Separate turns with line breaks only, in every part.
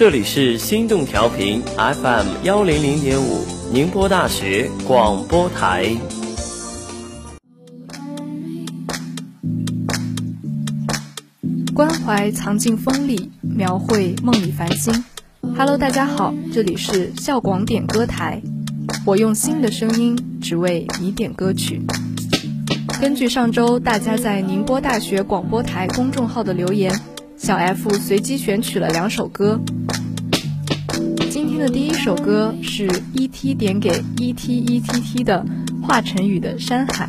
这里是心动调频 FM 幺零零点五，宁波大学广播台。
关怀藏进风里，描绘梦里繁星。Hello，大家好，这里是校广点歌台，我用心的声音，只为你点歌曲。根据上周大家在宁波大学广播台公众号的留言，小 F 随机选取了两首歌。的第一首歌是 ET 点给 ETETT 的华晨宇的《山海》。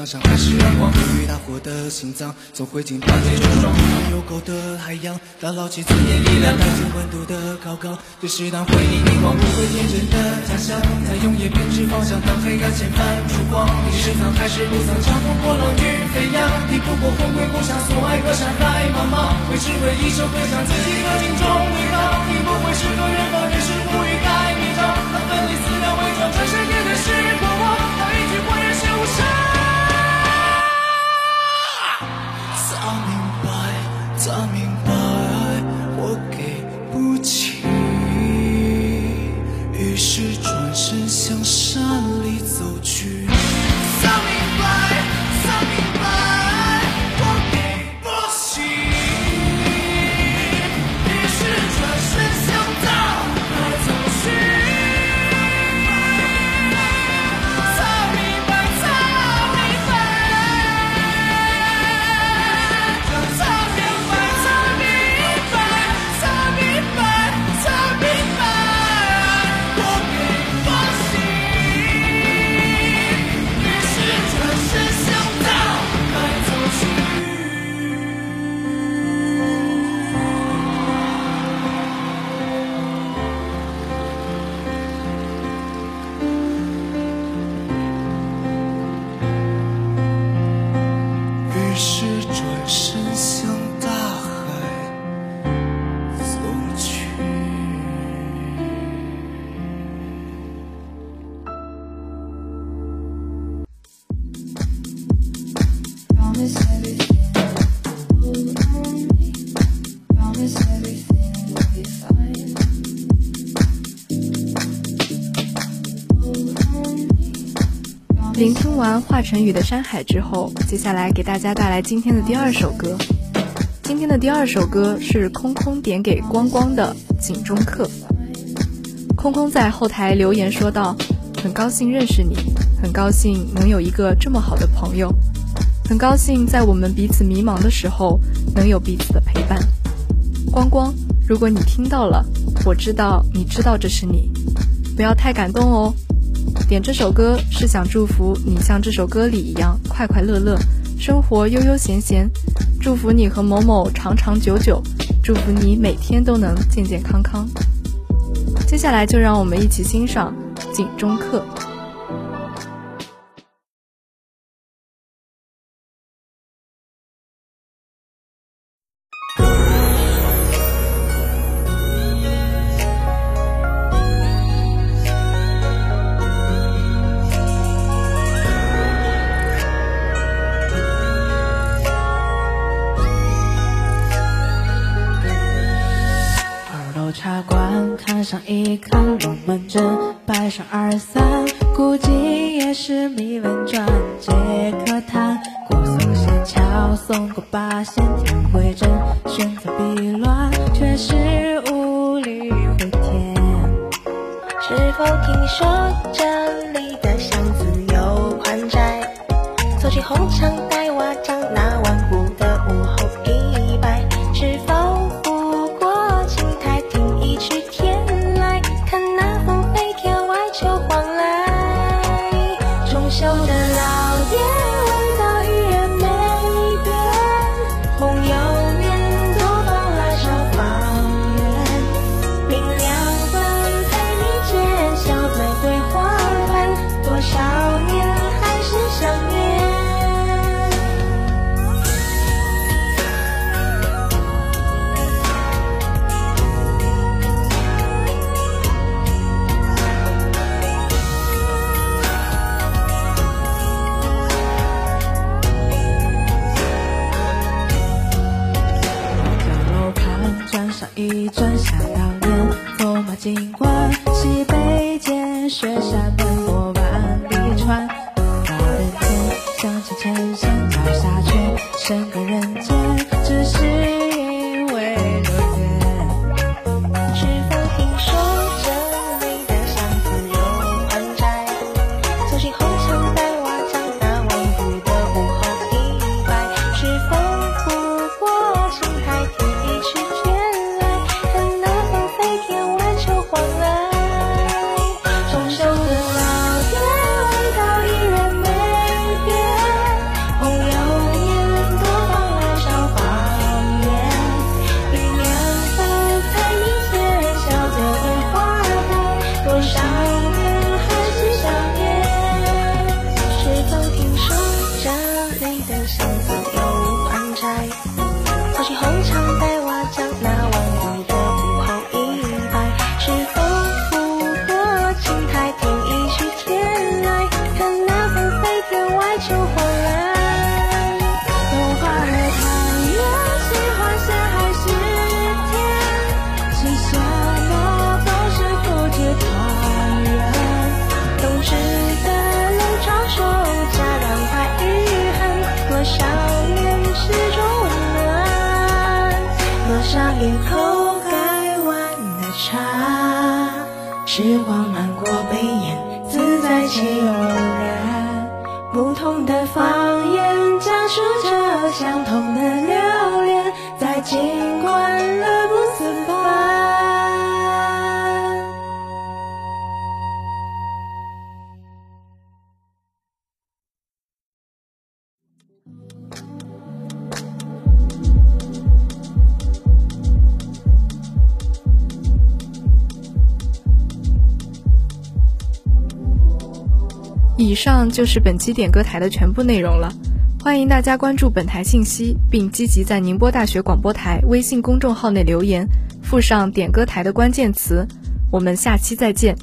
向上还是阳光，与大火的心脏，总会经团结成双。有够的海洋，打捞起尊严力量，看清温度的高岗，对适当回忆凝望，不会天真的假象，在永夜编织方向，当黑暗前泛出光。你是曾还是不曾，乘风破浪与飞扬，抵不过魂归故乡，所爱隔山海茫茫，会只为一首歌向自己的心中对唱。你不会是个人方，也
聆听完华晨宇的《山海》之后，接下来给大家带来今天的第二首歌。今天的第二首歌是空空点给光光的《井中客》。空空在后台留言说道：“很高兴认识你，很高兴能有一个这么好的朋友，很高兴在我们彼此迷茫的时候能有彼此的陪伴。”光光，如果你听到了，我知道你知道这是你，不要太感动哦。点这首歌是想祝福你像这首歌里一样快快乐乐，生活悠悠闲闲。祝福你和某某长长久久，祝福你每天都能健健康康。接下来就让我们一起欣赏《景中客》。
上一看龙门阵，摆上二三，估计也是谜文转接客谈。过松仙桥，送过八仙天回阵，选择避乱，却是无力回天。
是否听说这里的巷子有宽窄？走进红墙
脚下却，深个人间，只是因为时光漫过背影，自在且悠然。
不同的方言讲述着相同的留恋，在尽管乐不思
以上就是本期点歌台的全部内容了，欢迎大家关注本台信息，并积极在宁波大学广播台微信公众号内留言，附上点歌台的关键词。我们下期再见。